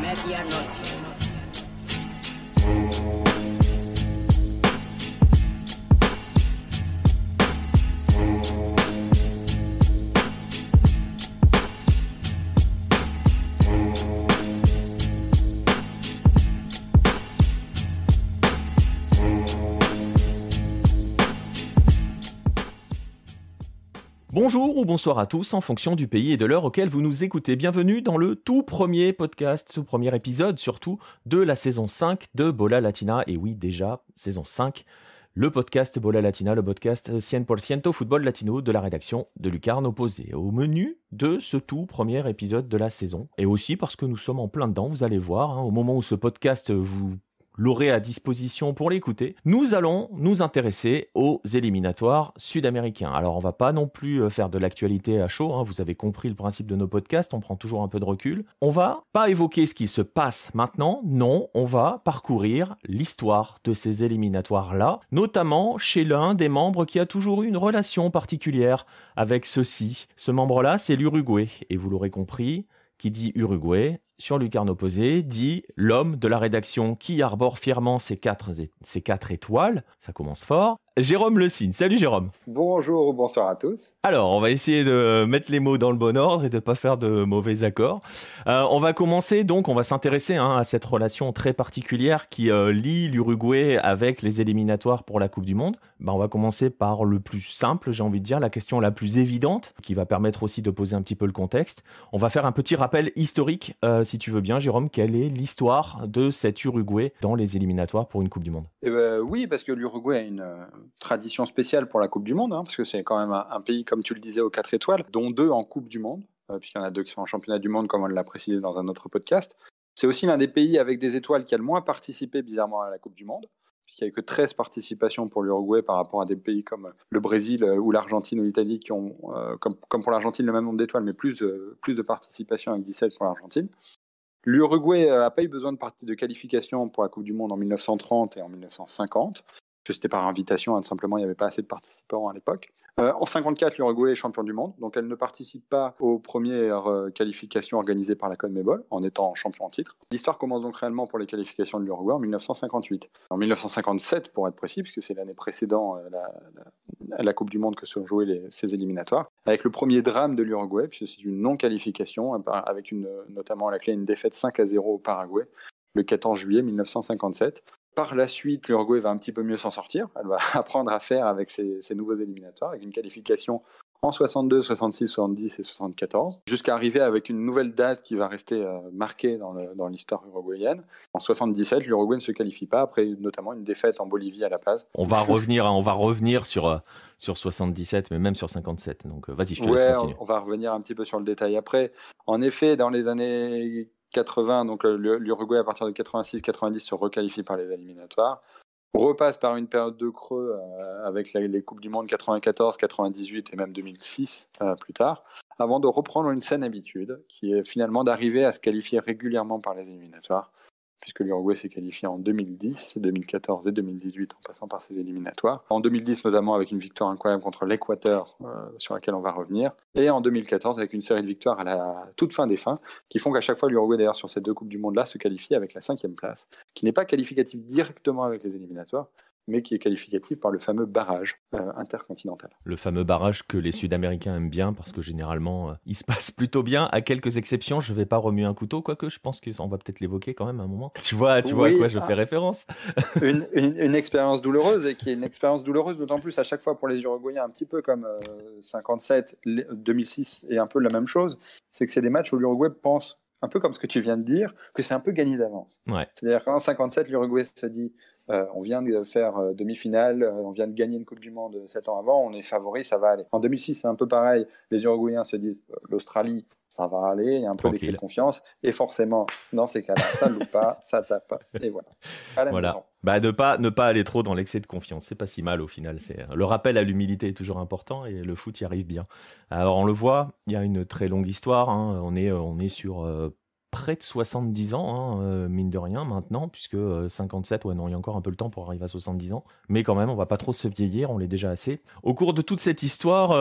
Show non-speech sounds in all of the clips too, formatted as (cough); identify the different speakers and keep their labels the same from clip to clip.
Speaker 1: Medianoche. Bonjour ou bonsoir à tous en fonction du pays et de l'heure auquel vous nous écoutez. Bienvenue dans le tout premier podcast, tout premier épisode surtout de la saison 5 de Bola Latina. Et oui, déjà, saison 5, le podcast Bola Latina, le podcast 100% football latino de la rédaction de Lucarne Opposé. Au menu de ce tout premier épisode de la saison. Et aussi parce que nous sommes en plein dedans, vous allez voir, hein, au moment où ce podcast vous l'aurez à disposition pour l'écouter, nous allons nous intéresser aux éliminatoires sud-américains. Alors on va pas non plus euh, faire de l'actualité à chaud, hein. vous avez compris le principe de nos podcasts, on prend toujours un peu de recul. On va pas évoquer ce qui se passe maintenant, non, on va parcourir l'histoire de ces éliminatoires-là, notamment chez l'un des membres qui a toujours eu une relation particulière avec ceux-ci. Ce membre-là, c'est l'Uruguay, et vous l'aurez compris, qui dit Uruguay sur Lucarne Opposé dit l'homme de la rédaction qui arbore fièrement ses quatre, ses quatre étoiles. Ça commence fort. Jérôme Le Signe. Salut Jérôme.
Speaker 2: Bonjour ou bonsoir à tous.
Speaker 1: Alors, on va essayer de mettre les mots dans le bon ordre et de ne pas faire de mauvais accords. Euh, on va commencer donc, on va s'intéresser hein, à cette relation très particulière qui euh, lie l'Uruguay avec les éliminatoires pour la Coupe du Monde. Ben, on va commencer par le plus simple, j'ai envie de dire, la question la plus évidente, qui va permettre aussi de poser un petit peu le contexte. On va faire un petit rappel historique, euh, si tu veux bien, Jérôme. Quelle est l'histoire de cet Uruguay dans les éliminatoires pour une Coupe du Monde?
Speaker 2: Eh ben, Oui, parce que l'Uruguay a une tradition spéciale pour la Coupe du Monde, hein, parce que c'est quand même un, pays, comme tu le disais, aux quatre étoiles, dont deux en Coupe du Monde, euh, puisqu'il y en a deux qui sont en championnat du monde, comme on l'a précisé dans un autre podcast. C'est aussi l'un des pays avec des étoiles qui a le moins participé bizarrement à la Coupe du Monde. puisqu'il n'y a eu que 13 participations pour l'Uruguay par rapport à des pays comme le Brésil euh, ou l'Argentine ou l'Italie qui ont, euh, comme, pour l'Argentine, le même nombre d'étoiles, mais plus, plus de participation avec 17 pour l'Argentine. L'Uruguay n'a pas eu besoin de, de qualification pour la Coupe du Monde en 1930 et en 1950 que c'était par invitation, hein, simplement il n'y avait pas assez de participants à l'époque. Euh, en 54, l'Uruguay est champion du monde, donc elle ne participe pas aux premières euh, qualifications organisées par la CONMEBOL en étant champion en titre. L'histoire commence donc réellement pour les qualifications de l'Uruguay en 1958. En 1957, pour être précis, puisque c'est l'année précédente euh, la, Coupe du Monde que joués les, ces éliminatoires, avec le premier drame de l'Uruguay, puisque c'est une non-qualification, avec notamment à la clé une défaite 5 à 0 au Paraguay le 14 juillet 1957. Par la suite, l'Uruguay va un petit peu mieux s'en sortir. Elle va (laughs) apprendre à faire avec ces, nouveaux éliminatoires, avec une qualification en 62, 66, 70 et 74, jusqu'à arriver avec une nouvelle date qui va rester euh, marquée dans l'histoire uruguayenne. En 77, l'Uruguay ne se qualifie pas, après notamment une défaite en Bolivie à La Paz.
Speaker 1: On va revenir, hein, on va revenir sur, euh, sur 77, mais même sur 57. Donc euh, vas-y, je te laisse continuer.
Speaker 2: On va revenir un petit peu sur le détail après. En effet, dans les années 80, donc euh, l'Uruguay à partir de 86-90 se requalifie par les éliminatoires. Repasse par une période de creux euh, avec les Coupes du Monde 94, 98 et même 2006 euh, plus tard, avant de reprendre une saine habitude qui est finalement d'arriver à se qualifier régulièrement par les éliminatoires puisque l'Uruguay s'est qualifié en 2010, 2014 et 2018 en passant par ses éliminatoires. En 2010 notamment avec une victoire incroyable contre l'Équateur euh, sur laquelle on va revenir. Et en 2014 avec une série de victoires à la toute fin des fins qui font qu'à chaque fois l'Uruguay d'ailleurs sur ces deux Coupes du Monde-là se qualifie avec la cinquième place, qui n'est pas qualificative directement avec les éliminatoires, mais qui est qualificatif par le fameux barrage euh, intercontinental.
Speaker 1: Le fameux barrage que les Sud-Américains aiment bien parce que généralement euh, il se (laughs) passe plutôt bien, à quelques exceptions. Je ne vais pas remuer un couteau, quoique je pense qu'on va peut-être l'évoquer quand même à un moment. (laughs) Tu vois, tu vois à quoi je fais référence (laughs)
Speaker 2: une, une, expérience douloureuse et qui est une expérience douloureuse d'autant plus à chaque fois pour les Uruguayens, un petit peu comme 57, euh, 2006 et un peu la même chose. C'est que c'est des matchs où l'Uruguay pense un peu comme ce que tu viens de dire, que c'est un peu gagné d'avance.
Speaker 1: Ouais.
Speaker 2: C'est-à-dire qu'en 57, l'Uruguay se dit euh, on vient de faire euh, demi-finale, euh, on vient de gagner une Coupe du Monde 7 ans avant, on est favori, ça va aller. En 2006, c'est un peu pareil. Les Uruguayens se disent l'Australie, ça va aller, il y a un peu d'excès de confiance. Et forcément, dans ces cas-là, ça ne loupe pas, (laughs) ça tape. Et voilà.
Speaker 1: voilà. Bah, ne, pas, ne pas aller trop dans l'excès de confiance, c'est pas si mal au final. C'est Le rappel à l'humilité est toujours important et le foot y arrive bien. Alors on le voit, il y a une très longue histoire. Hein. On, est, on est sur près de 70 ans, hein, mine de rien, maintenant, puisque 57, ouais, non, il y a encore un peu le temps pour arriver à 70 ans. Mais quand même, on va pas trop se vieillir, on l'est déjà assez. Au cours de toute cette histoire,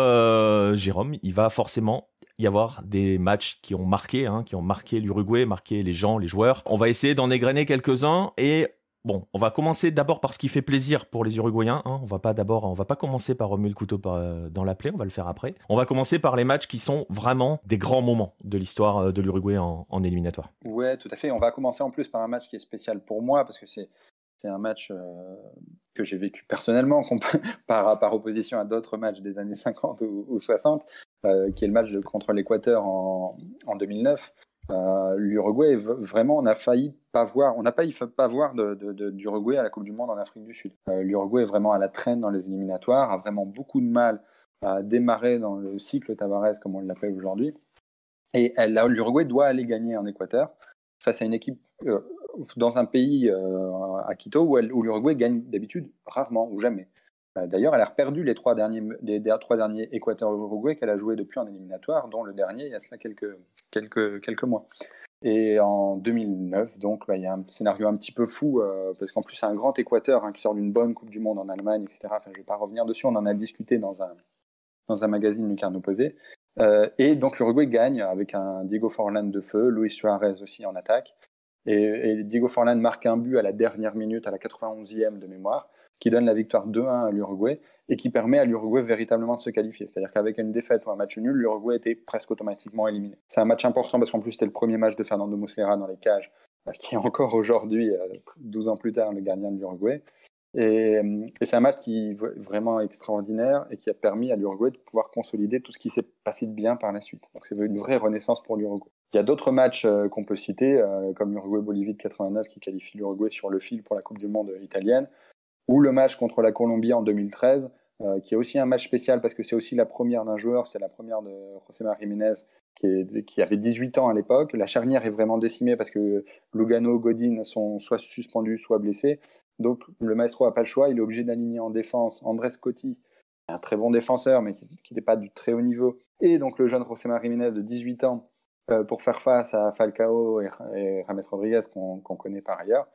Speaker 1: Jérôme, il va forcément y avoir des matchs qui ont marqué, hein, qui ont marqué l'Uruguay, marqué les gens, les joueurs. On va essayer d'en égrener quelques-uns et Bon, on va commencer d'abord par ce qui fait plaisir pour les Uruguayens. Hein. On va pas va pas commencer par remuer le couteau euh, dans la plaie. On va le faire après. On va commencer par les matchs qui sont vraiment des grands moments de l'histoire euh, de l'Uruguay en, éliminatoire.
Speaker 2: Ouais, tout à fait. On va commencer en plus par un match qui est spécial pour moi parce que c'est un match euh, que j'ai vécu personnellement (laughs) par, opposition à d'autres matchs des années 50 ou, 60, qui est le match contre l'Équateur en 2009. Euh, L'Uruguay, vraiment, on a failli pas voir, on n'a pas, pas voir d'Uruguay à la Coupe du Monde en Afrique du Sud. Euh, L'Uruguay est vraiment à la traîne dans les éliminatoires, a vraiment beaucoup de mal à démarrer dans le cycle Tavares, comme on l'appelle aujourd'hui. Et l'Uruguay doit aller gagner en Équateur face à une équipe euh, dans un pays à Quito où l'Uruguay gagne d'habitude rarement ou jamais. Euh, d'ailleurs, elle a perdu les trois derniers, les trois derniers Équateur-Uruguay qu'elle a joué depuis en éliminatoire, dont le dernier il y a cela quelques, quelques, quelques mois. Et en 2009, donc, bah, il y a un scénario un petit peu fou, euh, parce qu'en plus, c'est un grand Équateur hein, qui sort d'une bonne Coupe du Monde en Allemagne, etc. Je ne vais pas revenir dessus, on en a discuté dans un, dans un magazine Lucarno Posé. Euh, et donc, l'Uruguay gagne avec un Diego Forlan de feu, Luis Suarez aussi en attaque. Et, Diego Forlan marque un but à la dernière minute, à la 91e de mémoire, qui donne la victoire 2-1 à l'Uruguay et qui permet à l'Uruguay véritablement de se qualifier. C'est-à-dire qu'avec une défaite ou un match nul, l'Uruguay était presque automatiquement éliminé. C'est un match important parce qu'en plus c'était le premier match de Fernando Muslera dans les cages, euh, qui est encore aujourd'hui, 12 euh, ans plus tard, le gardien de l'Uruguay. Et, et c'est un match qui est vraiment extraordinaire et qui a permis à l'Uruguay de pouvoir consolider tout ce qui s'est passé de bien par la suite. Donc c'est une vraie renaissance pour l'Uruguay. Il y a d'autres matchs euh, qu'on peut citer, euh, comme l'Uruguay-Bolivie de 89 qui qualifie l'Uruguay sur le fil pour la Coupe du Monde italienne, ou le match contre la Colombie en 2013, euh, qui est aussi un match spécial parce que c'est aussi la première d'un joueur, c'est la première de José María Jiménez qui, avait 18 ans à l'époque. La charnière est vraiment décimée parce que Lugano, Godin sont soit suspendus, soit blessés. Donc le maestro n'a pas le choix, il est obligé d'aligner en défense Andrés Cotti, un très bon défenseur mais qui n'est pas du très haut niveau, et donc le jeune José María Jiménez de 18 ans euh, pour faire face à Falcao et, James Rodriguez qu'on connaît par ailleurs.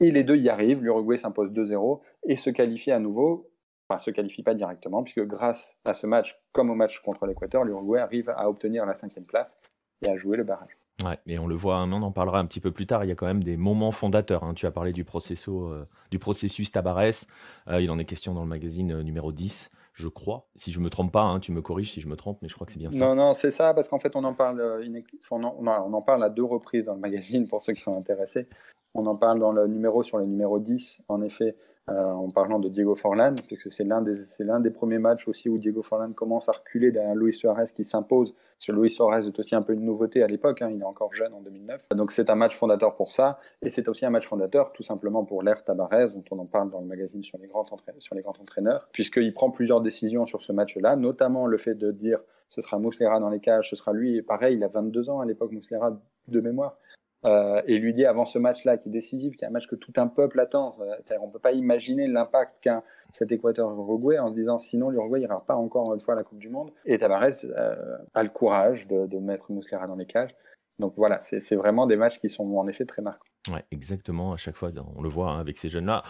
Speaker 2: Et les deux y arrivent, l'Uruguay s'impose 2-0 et se qualifie à nouveau, enfin se qualifie pas directement, puisque grâce à ce match, comme au match contre l'Équateur, l'Uruguay arrive à obtenir la cinquième place et à jouer le barrage.
Speaker 1: Ouais, et on le voit, on en parlera un petit peu plus tard, il y a quand même des moments fondateurs. Hein. Tu as parlé du, euh, du processus euh, il en est question dans le magazine numéro 10 je crois. Si je me trompe pas, hein, tu me corriges si je me trompe, mais je crois que c'est bien ça.
Speaker 2: Non, non, c'est ça, parce qu'en fait, on en parle, euh, on en, parle à deux reprises dans le magazine pour ceux qui sont intéressés. On en parle dans le numéro sur le numéro 10, en effet, en parlant de Diego Forlan, puisque c'est l'un des, des premiers matchs aussi où Diego Forlan commence à reculer derrière Luis Suarez qui s'impose. Que Luis Suarez est aussi un peu une nouveauté à l'époque, hein, il est encore jeune en 2009. Donc c'est un match fondateur pour ça, et c'est aussi un match fondateur tout simplement pour l'ère Tabarez, dont on en parle dans le magazine sur les grands, sur les grands entraîneurs, puisqu'il prend plusieurs décisions sur ce match-là, notamment le fait de dire ce sera Mouslera dans les cages, ce sera lui, et pareil, il a 22 ans à l'époque, Mouslera de mémoire. Euh, et lui dit avant ce match-là qui est décisif, qui est un match que tout un peuple attend. On ne peut pas imaginer l'impact qu'a cet Équateur-Uruguay en se disant sinon l'Uruguay n'ira pas encore une fois à la Coupe du Monde. Et Tavares euh, a le courage de, mettre Mouslera dans les cages. Donc voilà, c'est vraiment des matchs qui sont en effet très marquants.
Speaker 1: Ouais, exactement. À chaque fois, on le voit hein, avec ces jeunes-là.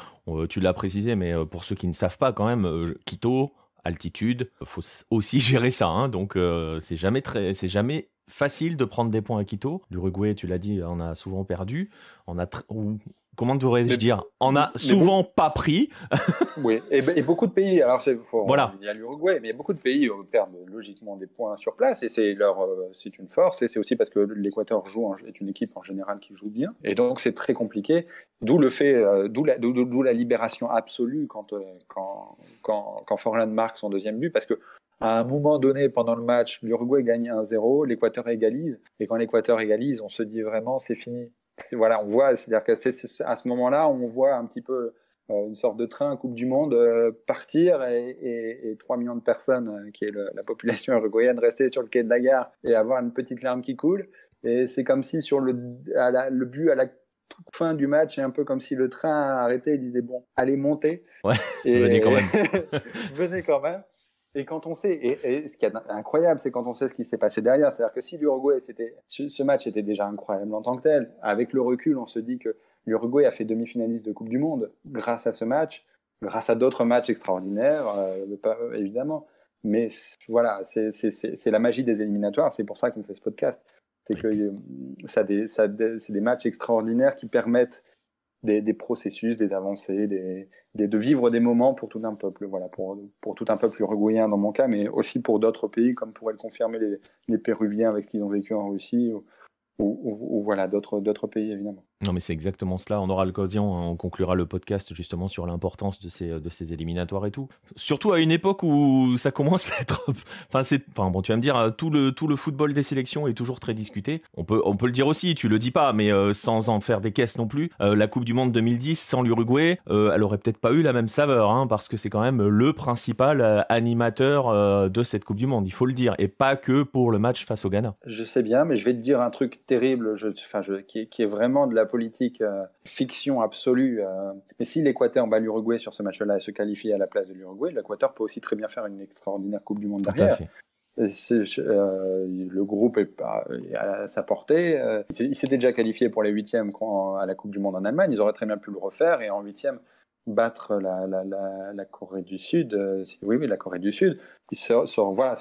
Speaker 1: Tu l'as précisé, mais euh, pour ceux qui ne savent pas, quand même, Quito, altitude, faut aussi (laughs) gérer ça. Hein. donc c'est jamais très, c'est jamais facile de prendre des points à Quito. L'Uruguay, tu l'as dit, on a souvent perdu. On a comment devrais-je dire? On a souvent pas pris. (laughs)
Speaker 2: oui, et, beaucoup de pays. Alors, voilà. il y a l'Uruguay, mais il y a beaucoup de pays perdent logiquement des points sur place, et c'est leur, euh, c'est une force, et c'est aussi parce que l'Équateur joue est une équipe en général qui joue bien, et donc c'est très compliqué. D'où le fait, euh, d'où la, la, libération absolue quand, euh, quand, quand, quand Forlan marque son deuxième but, parce que à un moment donné, pendant le match, l'Uruguay gagne 1-0, l'Équateur égalise. Et quand l'Équateur égalise, on se dit vraiment, c'est fini. Voilà, on voit, c'est-à-dire qu'à ce moment-là, on voit un petit peu euh, une sorte de train Coupe du Monde euh, partir et, et, et, 3 millions de personnes, euh, qui est la population (laughs) uruguayenne, rester sur le quai de la gare et avoir une petite larme qui coule. Et c'est comme si sur le, le but à la toute fin du match, c'est un peu comme si le train a arrêté et disait bon, allez monter.
Speaker 1: Ouais, (laughs) venez quand même. (laughs)
Speaker 2: venez quand même. Et quand on sait, et, ce qui est incroyable, c'est quand on sait ce qui s'est passé derrière. C'est-à-dire que si l'Uruguay, c'était, ce match était déjà incroyable en tant que tel, avec le recul, on se dit que l'Uruguay a fait demi-finaliste de Coupe du Monde grâce à ce match, grâce à d'autres matchs extraordinaires, euh, évidemment. Mais voilà, c'est la magie des éliminatoires. C'est pour ça qu'on fait ce podcast. C'est que euh, ça, c'est des matchs extraordinaires qui permettent des, processus, des avancées, des, de vivre des moments pour tout un peuple. Voilà, pour, pour tout un peuple uruguayen dans mon cas, mais aussi pour d'autres pays, comme pourraient le confirmer les, les Péruviens avec ce qu'ils ont vécu en Russie, ou, voilà, d'autres pays évidemment.
Speaker 1: Non, mais c'est exactement cela. On aura l'occasion, hein, on conclura le podcast justement sur l'importance de ces, de ces éliminatoires et tout. Surtout à une époque où ça commence à être. Enfin, c'est. Enfin, bon, tu vas me dire, euh, tout le, tout le football des sélections est toujours très discuté. On peut, on peut le dire aussi, tu le dis pas, mais euh, sans en faire des caisses non plus. Euh, la Coupe du Monde 2010, sans l'Uruguay, elle aurait peut-être pas eu la même saveur, hein, parce que c'est quand même le principal animateur de cette Coupe du Monde, il faut le dire, et pas que pour le match face au Ghana.
Speaker 2: Je sais bien, mais je vais te dire un truc terrible, enfin, qui est vraiment de la politique euh, fiction absolue. Euh. mais si l'Équateur bat l'Uruguay sur ce match-là et se qualifie à la place de l'Uruguay, l'Équateur peut aussi très bien faire une extraordinaire Coupe du Monde derrière. Euh, le groupe est, à sa portée. il s'était déjà qualifié pour les huitièmes à la Coupe du Monde en Allemagne. Ils auraient très bien pu le refaire et en huitième battre la, la, la, Corée du Sud. oui, oui, la Corée du Sud voilà,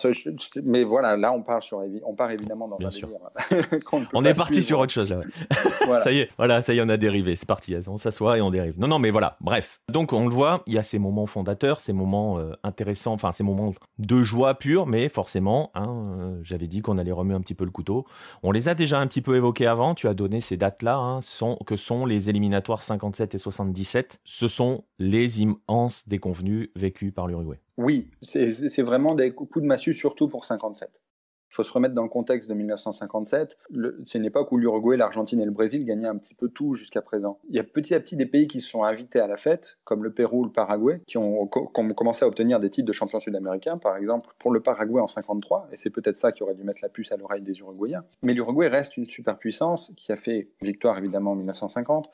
Speaker 2: mais voilà, là on part sur, on part évidemment dans
Speaker 1: Bien un sûr. (laughs) on, est parti sur autre chose là. (laughs) ça y est, voilà, ça y est, on a dérivé. C'est parti, on s'assoit et on dérive. Non, non, mais voilà. Bref, donc on le voit, il y a ces moments fondateurs, ces moments euh, intéressants, enfin ces moments de joie pure, mais forcément, hein, euh, j'avais dit qu'on allait remuer un petit peu le couteau. On les a déjà un petit peu évoqués avant. Tu as donné ces dates-là, hein, sont, que sont les éliminatoires 57 et 77. Ce sont les immenses déconvenus vécus par l'Uruguay.
Speaker 2: Oui, c'est vraiment des coups de massue, surtout pour 57. Il faut se remettre dans le contexte de 1957. C'est une époque où l'Uruguay, l'Argentine et le Brésil gagnaient un petit peu tout jusqu'à présent. Il y a petit à petit des pays qui se sont invités à la fête, comme le Pérou, le Paraguay, qui ont, commencé à obtenir des titres de champion sud-américain, par exemple, pour le Paraguay en 53, et c'est peut-être ça qui aurait dû mettre la puce à l'oreille des Uruguayens. Mais l'Uruguay reste une superpuissance qui a fait victoire évidemment en 1950,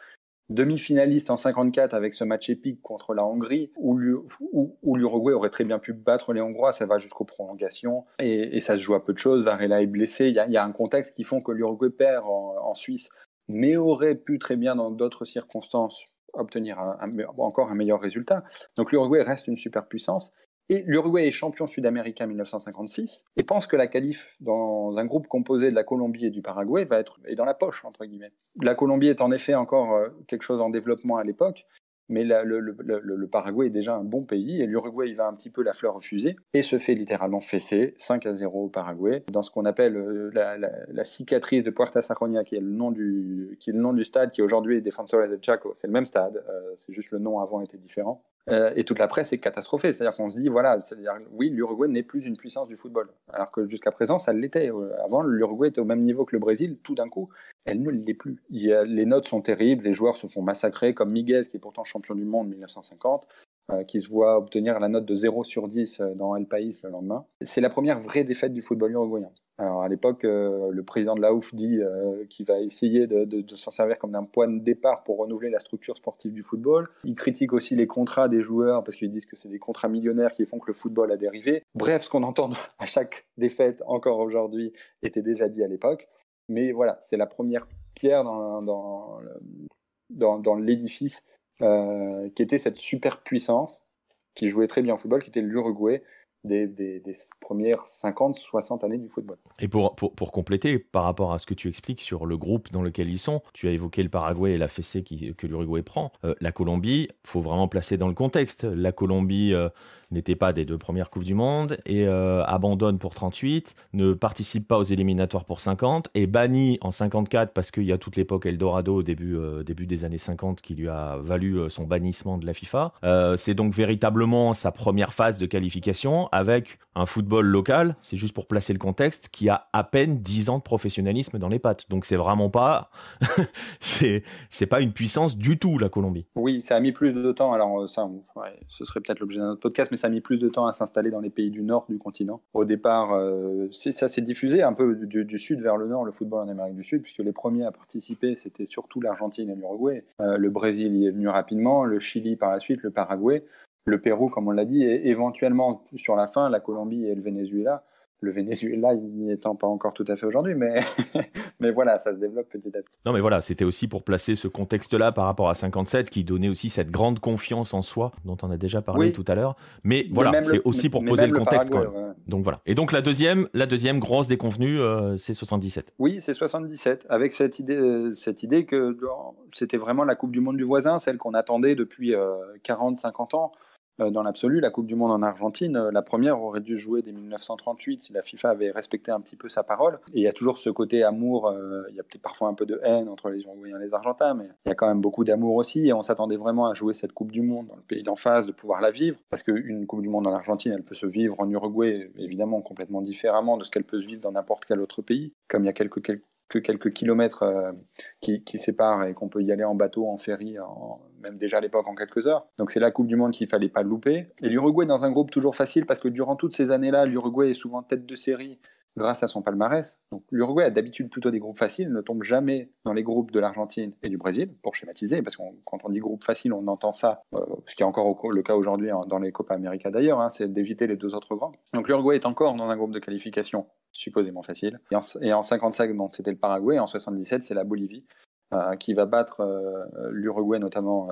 Speaker 2: demi-finaliste en 54 avec ce match épique contre la Hongrie, où, l'Uruguay aurait très bien pu battre les Hongrois, ça va jusqu'aux prolongations, et, ça se joue à peu de choses, Varela est blessé, il y, a, un contexte qui font que l'Uruguay perd en, Suisse, mais aurait pu très bien dans d'autres circonstances obtenir encore un meilleur résultat. Donc l'Uruguay reste une superpuissance, et l'Uruguay est champion sud-américain 1956 et pense que la qualif dans un groupe composé de la Colombie et du Paraguay va être est dans la poche entre guillemets. La Colombie est en effet encore euh, quelque chose en développement à l'époque, mais le, Paraguay est déjà un bon pays et l'Uruguay va un petit peu la fleur refusée et se fait littéralement fesser 5 à 0 au Paraguay dans ce qu'on appelle euh, la, cicatrice de Puerta Sajonia qui est le nom du qui est le nom du stade qui aujourd'hui est Defensores del Chaco c'est le même stade euh, c'est juste le nom avant était différent euh, et toute la presse est catastrophée. C'est-à-dire qu'on se dit, voilà, oui, l'Uruguay n'est plus une puissance du football. Alors que jusqu'à présent, ça l'était. Avant, l'Uruguay était au même niveau que le Brésil. Tout d'un coup, elle ne l'est plus. les notes sont terribles, les joueurs se font massacrer, comme Miguez, qui est pourtant champion du monde en 1950. Euh, qui se voit obtenir la note de 0 sur 10 euh, dans El País le lendemain. C'est la première vraie défaite du football uruguayen. Alors à l'époque, euh, le président de la OUF dit qu'il va essayer de, s'en servir comme d'un point de départ pour renouveler la structure sportive du football. Il critique aussi les contrats des joueurs parce qu'ils disent que c'est des contrats millionnaires qui font que le football a dérivé. Bref, ce qu'on entend (laughs) à chaque défaite encore aujourd'hui était déjà dit à l'époque. Mais voilà, c'est la première pierre dans, dans, dans l'édifice euh, qui était cette super puissance qui jouait très bien au football, qui était l'Uruguay des, premières 50, 60 années du football.
Speaker 1: Et pour, pour, compléter, par rapport à ce que tu expliques sur le groupe dans lequel ils sont, tu as évoqué le Paraguay et la fessée que l'Uruguay prend. Euh, la Colombie, faut vraiment placer dans le contexte. La Colombie, euh, n'était pas des deux premières Coupes du Monde et euh, abandonne pour 38, ne participe pas aux éliminatoires pour 50 et banni en 54 parce qu'il y a toute l'époque Eldorado au début, euh, début des années 50 qui lui a valu euh, son bannissement de la FIFA. c'est donc véritablement sa première phase de qualification avec un football local, c'est juste pour placer le contexte, qui a à peine 10 ans de professionnalisme dans les pattes. Donc c'est vraiment pas, (laughs) c'est, pas une puissance du tout la Colombie.
Speaker 2: Oui, ça a mis plus de temps. Alors ça, ce serait peut-être l'objet d'un autre podcast, mais ça a mis plus de temps à s'installer dans les pays du nord du continent. Au départ, euh, ça s'est diffusé un peu du, sud vers le nord, le football en Amérique du Sud, puisque les premiers à participer, c'était surtout l'Argentine et l'Uruguay. Euh, le Brésil y est venu rapidement, le Chili par la suite, le Paraguay. le Pérou, comme on l'a dit, et éventuellement sur la fin, la Colombie et le Venezuela le Venezuela, n'y étant pas encore tout à fait aujourd'hui, mais, (laughs) mais voilà, ça se développe petit à petit.
Speaker 1: Non, mais voilà, c'était aussi pour placer ce contexte-là par rapport à 57 qui donnait aussi cette grande confiance en soi dont on a déjà parlé tout à l'heure. Mais, voilà, c'est aussi pour poser le contexte. Donc voilà. Et donc la deuxième, la deuxième grosse déconvenue, euh, c'est 77.
Speaker 2: Oui, c'est 77, avec cette idée, euh, cette idée que c'était vraiment la Coupe du Monde du voisin, celle qu'on attendait depuis 40-50 euh, ans. Euh, dans l'absolu, la Coupe du Monde en Argentine, euh, la première aurait dû jouer dès 1938 si la FIFA avait respecté un petit peu sa parole. Et il y a toujours ce côté amour, euh, il y a peut-être parfois un peu de haine entre les Uruguayens et les Argentins, mais il y a quand même beaucoup d'amour aussi. Et on s'attendait vraiment à jouer cette Coupe du Monde dans le pays d'en face, de pouvoir la vivre. Parce qu'une Coupe du Monde en Argentine, elle peut se vivre en Uruguay, évidemment, complètement différemment de ce qu'elle peut se vivre dans n'importe quel autre pays. Comme il y a quelques, quelques que quelques kilomètres euh, qui, séparent et qu'on peut y aller en bateau, en ferry, même déjà à l'époque en quelques heures. Donc c'est la Coupe du Monde qu'il fallait pas louper. Et l'Uruguay dans un groupe toujours facile parce que durant toutes ces années-là, l'Uruguay est souvent tête de série grâce à son palmarès. Donc l'Uruguay a d'habitude plutôt des groupes faciles, ne tombe jamais dans les groupes de l'Argentine et du Brésil, pour schématiser, parce que quand on dit groupe facile, on entend ça, euh, ce qui est encore le cas aujourd'hui dans les Copa América d'ailleurs, hein, c'est d'éviter les deux autres grands. Donc l'Uruguay est encore dans un groupe de qualification supposément facile. Et en, et en 55, c'était le Paraguay, et en 77, c'est la Bolivie. Euh, qui va battre euh, l'Uruguay notamment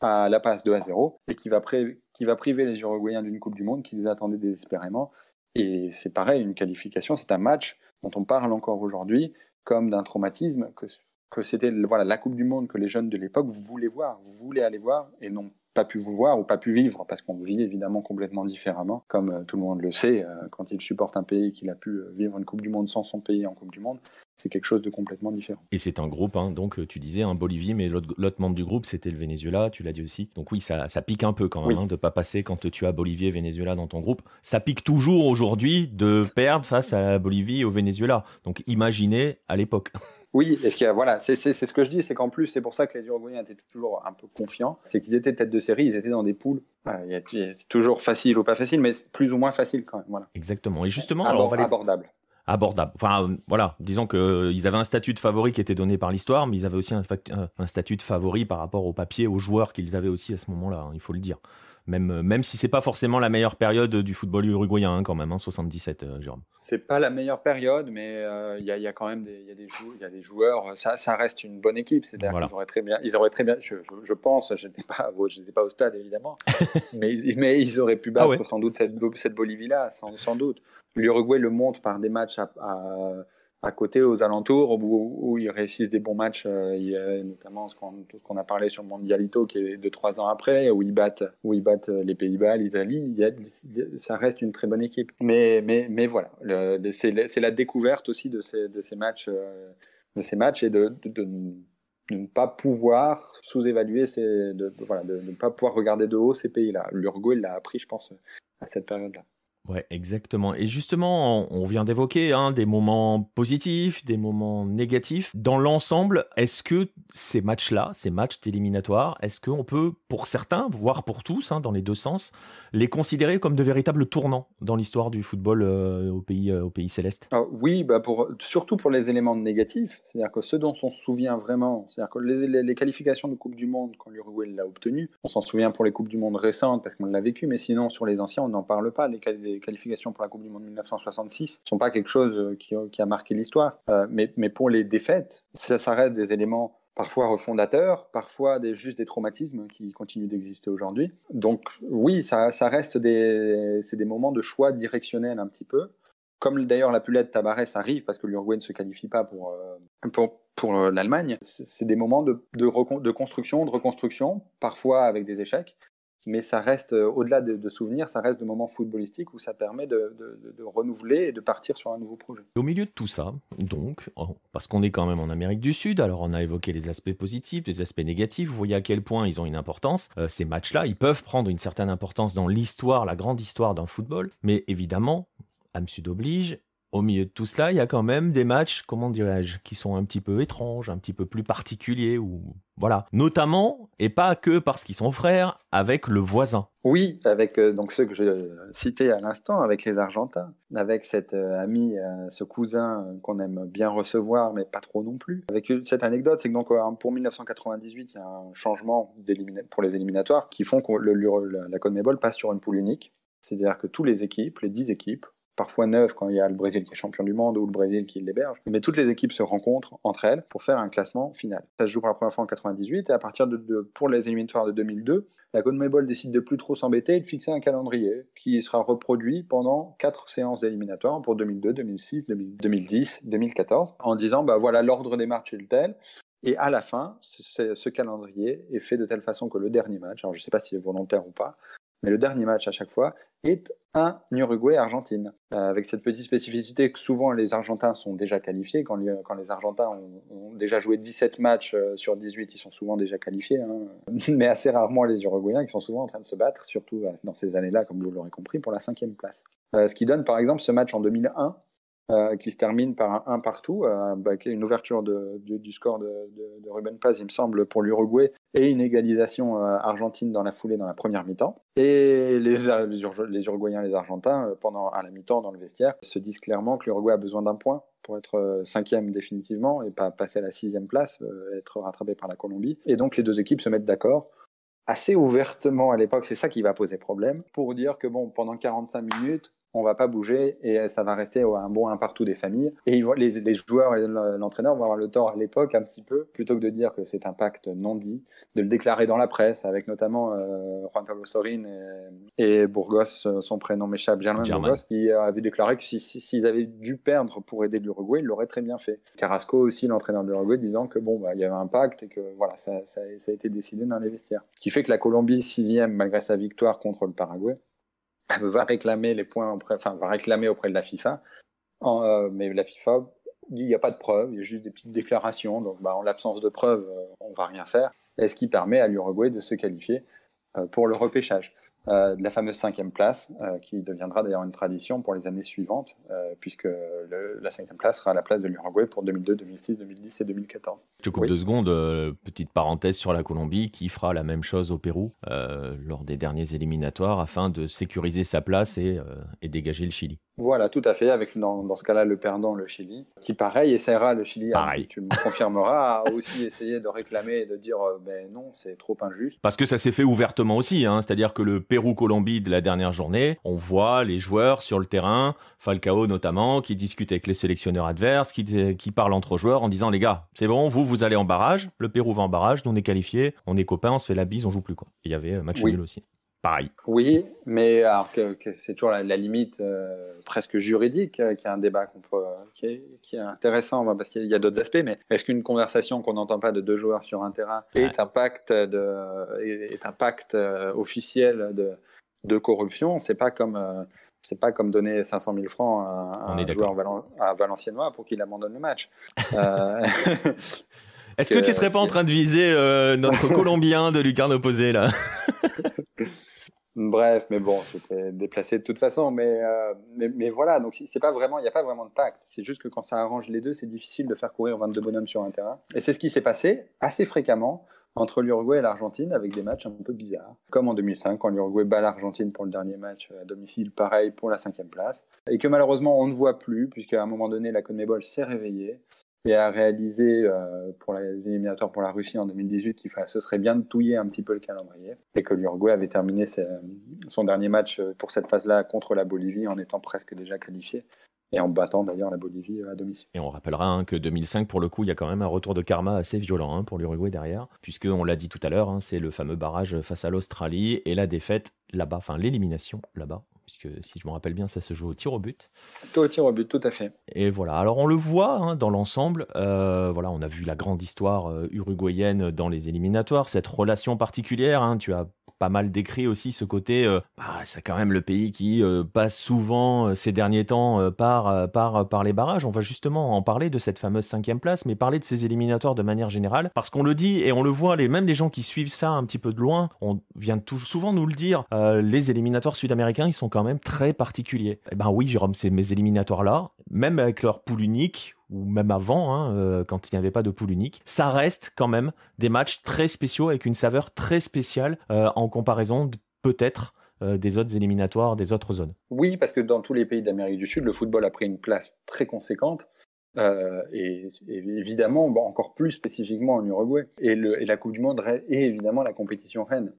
Speaker 2: à La Paz 2 à 0 et qui va priver les Uruguayens d'une Coupe du Monde qu'ils attendaient désespérément et c'est pareil, une qualification, c'est un match dont on parle encore aujourd'hui comme d'un traumatisme, que, que c'était voilà, la Coupe du Monde que les jeunes de l'époque voulaient voir, voulaient aller voir et n'ont pas pu vous voir ou pas pu vivre, parce qu'on vit évidemment complètement différemment, comme euh, tout le monde le sait, euh, quand il supporte un pays qu'il a pu euh, vivre une Coupe du Monde sans son pays en Coupe du Monde, c'est quelque chose de complètement différent.
Speaker 1: Et c'est un groupe, hein, donc tu disais un Bolivie, mais l'autre membre du groupe c'était le Venezuela, tu l'as dit aussi. Donc oui, ça, ça pique un peu quand même hein, de ne pas passer quand tu as Bolivie et Venezuela dans ton groupe. Ça pique toujours aujourd'hui de perdre face à la Bolivie et au Venezuela. Donc imaginez à l'époque. (laughs)
Speaker 2: Oui, est-ce qu'il voilà, c'est ce que je dis, c'est qu'en plus, c'est pour ça que les Uruguayens étaient toujours un peu confiants, c'est qu'ils étaient tête de série, ils étaient dans des poules. c'est toujours facile ou pas facile, mais plus ou moins facile quand même. Voilà.
Speaker 1: Exactement. Et justement,
Speaker 2: alors, abordable
Speaker 1: abordable. Enfin, euh, voilà, disons qu'ils euh, avaient un statut de favori qui était donné par l'histoire, mais ils avaient aussi un, statut de favori par rapport au papier, aux joueurs qu'ils avaient aussi à ce moment-là, hein, il faut le dire. Même, euh, même si c'est pas forcément la meilleure période du football uruguayen, hein, quand même, hein, 77, Jérôme.
Speaker 2: C'est pas la meilleure période, mais il y, a quand même des, y a des, y a des joueurs, ça, ça, reste une bonne équipe. C'est-à-dire qu'ils auraient très bien, ils auraient très bien, je, je, pense, je n'étais pas, pas au stade évidemment, (laughs) mais, mais ils auraient pu battre ah sans doute cette, cette Bolivie-là, sans, sans doute. L'Uruguay le montre par des matchs à, à, côté, aux alentours, où, ils réussissent des bons matchs, euh, notamment ce qu'on a parlé sur Mondialito, qui est de trois ans après, où ils battent, où ils battent les Pays-Bas, l'Italie. Ça reste une très bonne équipe. Mais, voilà, c'est la découverte aussi de ces, matchs, euh, de ces matchs et de, ne pas pouvoir sous-évaluer, de, de, ne pas pouvoir regarder de haut ces pays-là. L'Uruguay l'a appris, je pense, à cette période-là.
Speaker 1: Ouais, exactement. Et justement, on vient d'évoquer hein, des moments positifs, des moments négatifs. Dans l'ensemble, est-ce que ces matchs-là, ces matchs éliminatoires, est-ce qu'on peut, pour certains, voire pour tous, hein, dans les deux sens, les considérer comme de véritables tournants dans l'histoire du football euh, au, pays, euh, au pays céleste?
Speaker 2: Ah Oui, bah surtout pour les éléments négatifs. C'est-à-dire que ceux dont on se souvient vraiment, c'est-à-dire que les, qualifications de Coupe du Monde, quand l'Uruguay l'a obtenu, on s'en souvient pour les Coupes du Monde récentes parce qu'on l'a vécu, mais sinon, sur les anciens, on n'en parle pas. Les, les qualifications pour la Coupe du Monde 1966 ne sont pas quelque chose euh, qui, a marqué l'histoire. Euh, mais, mais, pour les défaites, ça, reste des éléments parfois refondateurs, parfois des, juste des traumatismes qui continuent d'exister aujourd'hui. Donc oui, ça, reste des, des moments de choix directionnels un petit peu. Comme d'ailleurs la pulette Tabarès arrive parce que l'Uruguay ne se qualifie pas pour, euh, pour, pour l'Allemagne, c'est des moments de, de, de, construction, de reconstruction, parfois avec des échecs, mais ça reste, euh, au-delà de, souvenirs, ça reste de moments footballistiques où ça permet de, renouveler et de partir sur un nouveau projet.
Speaker 1: Au milieu de tout ça, donc, parce qu'on est quand même en Amérique du Sud, alors on a évoqué les aspects positifs, les aspects négatifs, vous voyez à quel point ils ont une importance. Euh, ces matchs-là, ils peuvent prendre une certaine importance dans l'histoire, la grande histoire d'un football, mais évidemment, Am Sud oblige, au milieu de tout cela, il y a quand même des matchs, comment dirais-je, qui sont un petit peu étranges, un petit peu plus particuliers, ou voilà. Notamment, et pas que parce qu'ils sont frères, avec le voisin.
Speaker 2: Oui, avec euh, donc ceux que je citais à l'instant, avec les Argentins, avec cet euh, ami, euh, ce cousin qu'on aime bien recevoir, mais pas trop non plus. Avec cette anecdote, c'est que donc pour 1998, il y a un changement pour les éliminatoires qui font que le, la CONMEBOL passe sur une poule unique. C'est-à-dire que toutes les équipes, les 10 équipes, parfois neuf quand il y a le Brésil qui est champion du monde ou le Brésil qui l'héberge. Mais toutes les équipes se rencontrent entre elles pour faire un classement final. Ça se joue pour la première fois en 98 et à partir de, pour les éliminatoires de 2002, la CONMEBOL décide de plus trop s'embêter et de fixer un calendrier qui sera reproduit pendant quatre séances d'éliminatoires pour 2002, 2006, 2010, 2014 en disant bah voilà l'ordre des matchs est le tel. Et à la fin, ce, ce, calendrier est fait de telle façon que le dernier match, alors je ne sais pas si c'est volontaire ou pas, mais le dernier match à chaque fois est un Uruguay-Argentine. Euh, avec cette petite spécificité que souvent les Argentins sont déjà qualifiés. Quand, les Argentins ont, déjà joué 17 matchs euh, sur 18, ils sont souvent déjà qualifiés. Hein. (laughs) Mais assez rarement les Uruguayens qui sont souvent en train de se battre, surtout euh, dans ces années-là, comme vous l'aurez compris, pour la cinquième place. ce qui donne par exemple ce match en 2001 euh, qui se termine par un 1 partout, euh, bah, une ouverture du score de, Ruben Paz, il me semble, pour l'Uruguay, et une égalisation euh, argentine dans la foulée dans la première mi-temps. Et les, les, Uruguayens et les Argentins, pendant, à la mi-temps dans le vestiaire, se disent clairement que l'Uruguay a besoin d'un point pour être cinquième définitivement et pas passer à la sixième place, être rattrapé par la Colombie. Et donc les deux équipes se mettent d'accord assez ouvertement à l'époque, c'est ça qui va poser problème, pour dire que bon, pendant 45 minutes, on va pas bouger et ça va rester un bon un partout des familles. Et les, les joueurs et l'entraîneur vont avoir le tort à l'époque un petit peu, plutôt que de dire que c'est un pacte non dit, de le déclarer dans la presse, avec notamment euh, Juan Pablo Sorin et, Burgos, son prénom m'échappe, Germain, Burgos, qui avait déclaré que s'ils si, avaient dû perdre pour aider l'Uruguay, ils l'auraient très bien fait. Carrasco aussi, l'entraîneur de l'Uruguay, disant que bon, bah, il y avait un pacte et que voilà, ça, ça, ça a été décidé dans les vestiaires. Ce qui fait que la Colombie, sixième, malgré sa victoire contre le Paraguay, va réclamer les points, enfin, va réclamer auprès de la FIFA. Euh, mais la FIFA, il n'y a pas de preuves, il y a juste des petites déclarations. Donc, bah, en l'absence de preuves, euh, on va rien faire. Et ce qui permet à l'Uruguay de se qualifier euh, pour le repêchage. Euh, de la fameuse cinquième place, euh, qui deviendra d'ailleurs une tradition pour les années suivantes, euh, puisque la cinquième place sera à la place de l'Uruguay pour 2002, 2006, 2010 et 2014.
Speaker 1: Je te coupe deux secondes, petite parenthèse sur la Colombie, qui fera la même chose au Pérou lors des derniers éliminatoires afin de sécuriser sa place et, et dégager le Chili.
Speaker 2: Voilà, tout à fait, avec dans, dans ce cas-là le perdant, le Chili, qui pareil essaiera, le Chili,
Speaker 1: pareil.
Speaker 2: tu me confirmeras, a aussi essayé de réclamer et de dire ben non, c'est trop injuste.
Speaker 1: Parce que ça s'est fait ouvertement aussi, hein, c'est-à-dire que le Pérou-Colombie de la dernière journée, on voit les joueurs sur le terrain, Falcao notamment, qui discute avec les sélectionneurs adverses, qui, qui parlent entre joueurs en disant les gars, c'est bon, vous, vous allez en barrage, le Pérou va en barrage, nous on est qualifiés, on est copains, on se fait la bise, on joue plus quoi. Il y avait euh, match nul aussi.
Speaker 2: Oui, mais alors que, c'est toujours la, limite euh, presque juridique, euh, qui est un débat qu'on peut, qui, est, intéressant parce qu'il y a d'autres aspects. Mais est-ce qu'une conversation qu'on n'entend pas de deux joueurs sur un terrain est un pacte de, est un pacte euh, officiel de, de corruption? C'est pas comme c'est pas comme donner 500 000 francs à, un joueur à Valenciennois pour qu'il abandonne le match. (laughs)
Speaker 1: Est-ce que, tu serais pas en train de viser notre (laughs) Colombien de Lucarne opposé là? (laughs)
Speaker 2: Bref, mais bon, c'était déplacé de toute façon. Mais, euh, mais, voilà, donc c'est pas vraiment, il n'y a pas vraiment de pacte. C'est juste que quand ça arrange les deux, c'est difficile de faire courir 22 bonhommes sur un terrain. Et c'est ce qui s'est passé assez fréquemment entre l'Uruguay et l'Argentine avec des matchs un peu bizarres. Comme en 2005, quand l'Uruguay bat l'Argentine pour le dernier match à domicile, pareil pour la cinquième place. Et que malheureusement, on ne voit plus, puisqu'à un moment donné, la CONMEBOL s'est réveillée et a réalisé euh, pour les éliminatoires pour la Russie en 2018 qu'il ce serait bien de touiller un petit peu le calendrier et que l'Uruguay avait terminé son dernier match euh, pour cette phase-là contre la Bolivie en étant presque déjà qualifié et en battant d'ailleurs la Bolivie euh, à domicile.
Speaker 1: Et on rappellera hein, que 2005, pour le coup, il y a quand même un retour de karma assez violent hein, pour l'Uruguay derrière, puisque on l'a dit tout à l'heure, hein, c'est le fameux barrage face à l'Australie et la défaite là-bas, enfin l'élimination là-bas puisque si je me rappelle bien, ça se joue au tir au but.
Speaker 2: Au tir au but, tout à fait.
Speaker 1: Et voilà. Alors on le voit hein, dans l'ensemble. Euh, voilà, on a vu la grande histoire euh, uruguayenne dans les éliminatoires, cette relation particulière. Hein. tu as pas mal décrit aussi ce côté, bah, c'est quand même le pays qui passe souvent ces derniers temps par, les barrages. On va justement en parler de cette fameuse cinquième place, mais parler de ces éliminatoires de manière générale, parce qu'on le dit et on le voit, les, même les gens qui suivent ça un petit peu de loin, on vient souvent nous le dire, les éliminatoires sud-américains, ils sont quand même très particuliers. Eh ben oui, Jérôme, c'est mes éliminatoires-là, même avec leur poule unique, ou même avant, hein, euh, quand il n'y avait pas de poule unique, ça reste quand même des matchs très spéciaux avec une saveur très spéciale euh, en comparaison peut-être euh, des autres éliminatoires des autres zones.
Speaker 2: Oui, parce que dans tous les pays d'Amérique du Sud, le football a pris une place très conséquente. et, évidemment, encore plus spécifiquement en Uruguay. Et, la Coupe du Monde et évidemment la compétition reine,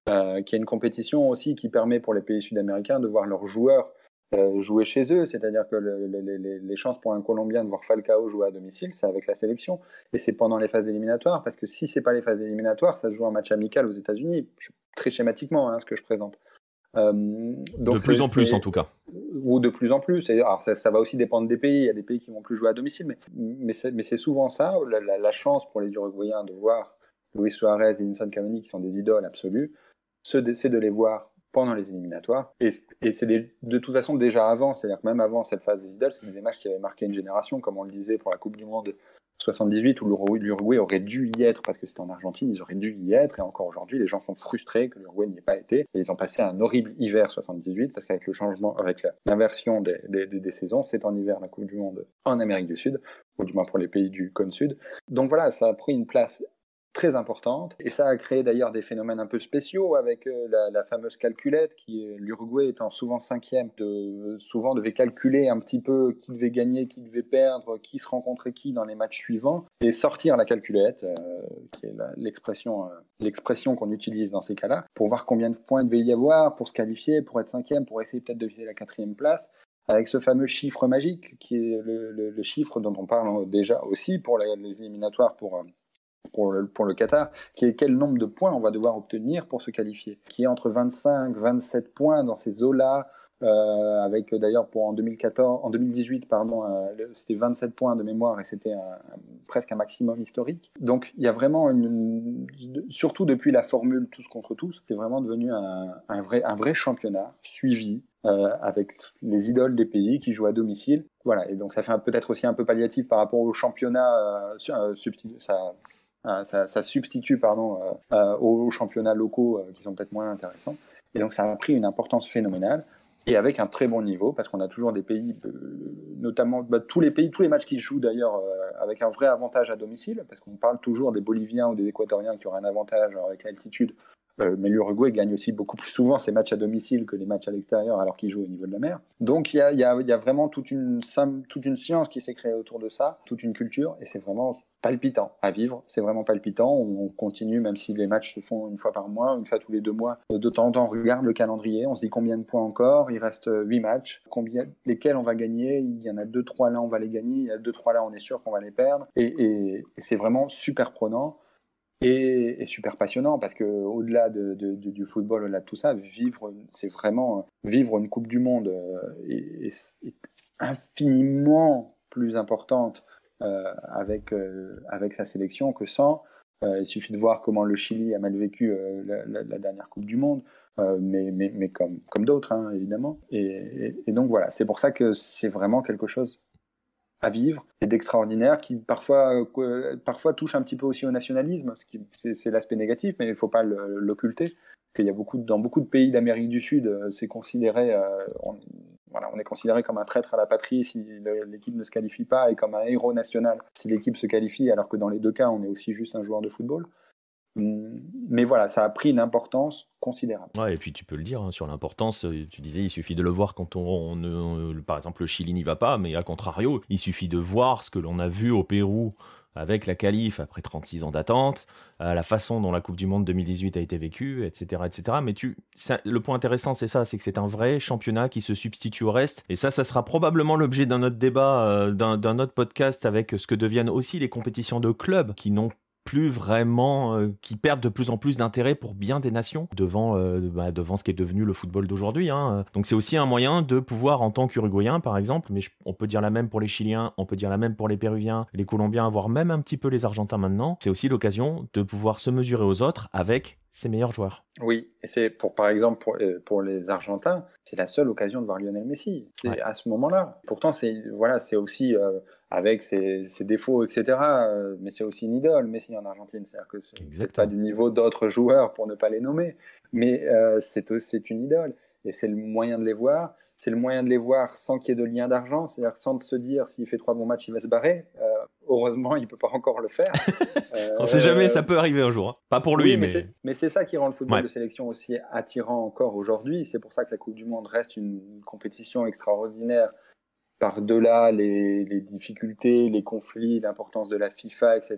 Speaker 2: qui est une compétition aussi qui permet pour les pays sud-américains de voir leurs joueurs euh, jouer chez eux, c'est-à-dire que les chances pour un Colombien de voir Falcao jouer à domicile, c'est avec la sélection, et c'est pendant les phases éliminatoires, parce que si c'est pas les phases éliminatoires, ça se joue en match amical aux États-Unis, très schématiquement hein, ce que je présente.
Speaker 1: Euh, donc de plus en plus en tout cas.
Speaker 2: Ou de plus en plus. Alors ça, va aussi dépendre des pays. Il y a des pays qui vont plus jouer à domicile, mais, mais c'est souvent ça, la, chance pour les Uruguayens de voir Luis Suarez et Vincent Cavani, qui sont des idoles absolues, c'est de les voir pendant les éliminatoires. Et, c'est de toute façon déjà avant, c'est-à-dire que même avant cette phase des idoles, c'est des matchs qui avaient marqué une génération, comme on le disait pour la Coupe du Monde 78, où l'Uruguay aurait dû y être, parce que c'était en Argentine, ils auraient dû y être, et encore aujourd'hui, les gens sont frustrés que l'Uruguay n'y ait pas été, et ils ont passé un horrible hiver 78, parce qu'avec le changement, avec l'inversion des, des, saisons, c'est en hiver la Coupe du Monde en Amérique du Sud, ou du moins pour les pays du cône sud. Donc voilà, ça a pris une place très importante. Et ça a créé d'ailleurs des phénomènes un peu spéciaux avec euh, la, fameuse calculette, qui l'Uruguay étant souvent cinquième, de, souvent devait calculer un petit peu qui devait gagner, qui devait perdre, qui se rencontrait qui dans les matchs suivants, et sortir la calculette, euh, qui est l'expression euh, qu'on utilise dans ces cas-là, pour voir combien de points il devait y avoir pour se qualifier, pour être cinquième, pour essayer peut-être de viser la quatrième place avec ce fameux chiffre magique qui est le, chiffre dont on parle déjà aussi pour les éliminatoires pour, pour le, Qatar, quel nombre de points on va devoir obtenir pour se qualifier, qui est entre 25, 27 points dans ces eaux-là, euh, avec d'ailleurs pour en 2014, en 2018 pardon, euh, c'était 27 points de mémoire et c'était presque un maximum historique. Donc il y a vraiment une, surtout depuis la formule tous contre tous, c'est vraiment devenu un, vrai championnat suivi. Euh, avec les idoles des pays qui jouent à domicile. Voilà, et donc ça fait peut-être aussi un peu palliatif par rapport au championnat, euh, ça, euh, ça, substitue pardon, euh, euh, aux, championnats locaux qui sont peut-être moins intéressants. Et donc ça a pris une importance phénoménale et avec un très bon niveau, parce qu'on a toujours des pays, notamment bah, tous les pays, tous les matchs qui jouent d'ailleurs avec un vrai avantage à domicile, parce qu'on parle toujours des Boliviens ou des Équatoriens qui auraient un avantage avec l'altitude mais l'Uruguay gagne aussi beaucoup plus souvent ses matchs à domicile que les matchs à l'extérieur alors qu'il joue au niveau de la mer. Donc il y a, vraiment toute une, toute une science qui s'est créée autour de ça, toute une culture, et c'est vraiment palpitant à vivre. C'est vraiment palpitant. On continue, même si les matchs se font une fois par mois, une fois tous les deux mois. De temps en temps, on regarde le calendrier, on se dit combien de points encore. Il reste huit matchs. Combien, lesquels on va gagner? Il y en a deux, trois là, on va les gagner. Il y a deux, trois là, on est sûr qu'on va les perdre. Et, et c'est vraiment super prenant et, super passionnant parce que au-delà de, du football, au-delà de tout ça, vivre, c'est vraiment vivre une Coupe du Monde euh, est, infiniment plus importante euh, avec euh, sa sélection que sans. il suffit de voir comment le Chili a mal vécu la, dernière Coupe du Monde, mais, comme, d'autres, hein, évidemment. Et, donc voilà, c'est pour ça que c'est vraiment quelque chose à vivre et d'extraordinaire qui parfois, euh, parfois touche un petit peu aussi au nationalisme, ce qui c'est l'aspect négatif, mais il ne faut pas l'occulter. Qu'il y a beaucoup dans beaucoup de pays d'Amérique du Sud, euh, c'est considéré, euh, voilà, on est considéré comme un traître à la patrie si l'équipe ne se qualifie pas et comme un héros national si l'équipe se qualifie, alors que dans les deux cas, on est aussi juste un joueur de football. Hum, mais voilà, ça a pris une importance considérable.
Speaker 1: Ouais, et puis tu peux le dire hein, sur l'importance. Euh, tu disais, il suffit de le voir quand on, par exemple, le Chili n'y va pas, mais à contrario, il suffit de voir ce que l'on a vu au Pérou avec la qualif après 36 ans d'attente, la façon dont la Coupe du Monde 2018 a été vécue, etc., etc. Mais tu, le point intéressant, c'est ça, c'est que c'est un vrai championnat qui se substitue au reste. Et ça, ça sera probablement l'objet d'un autre débat, euh, d'un autre podcast avec ce que deviennent aussi les compétitions de clubs qui n'ont plus vraiment, euh, qui perdent de plus en plus d'intérêt pour bien des nations devant, euh, bah, devant ce qui est devenu le football d'aujourd'hui. Hein. Donc c'est aussi un moyen de pouvoir, en tant qu'Uruguayen par exemple, mais on peut dire la même pour les Chiliens, on peut dire la même pour les Péruviens, les Colombiens, voire même un petit peu les Argentins maintenant, c'est aussi l'occasion de pouvoir se mesurer aux autres avec ses meilleurs joueurs.
Speaker 2: Oui, et c'est pour par exemple pour, euh, pour les Argentins, c'est la seule occasion de voir Lionel Messi. C'est à ce moment-là. Pourtant, c'est voilà, c'est aussi euh, avec ses, défauts, etc. mais c'est aussi une idole, Messi en Argentine. C'est-à-dire que c'est pas du niveau d'autres joueurs pour ne pas les nommer, mais c'est c'est une idole et c'est le moyen de les voir c'est le moyen de les voir sans qu'il y ait de lien d'argent, c'est-à-dire sans se dire s'il fait trois bons matchs, il va se barrer. Euh, heureusement, il ne peut pas encore le faire. (laughs)
Speaker 1: On ne sait jamais, ça peut arriver un jour. Hein. Pas pour lui, mais.
Speaker 2: Mais c'est ça qui rend le football de sélection aussi attirant encore aujourd'hui. C'est pour ça que la Coupe du Monde reste une compétition extraordinaire par-delà les, les, difficultés, les conflits, l'importance de la FIFA, etc.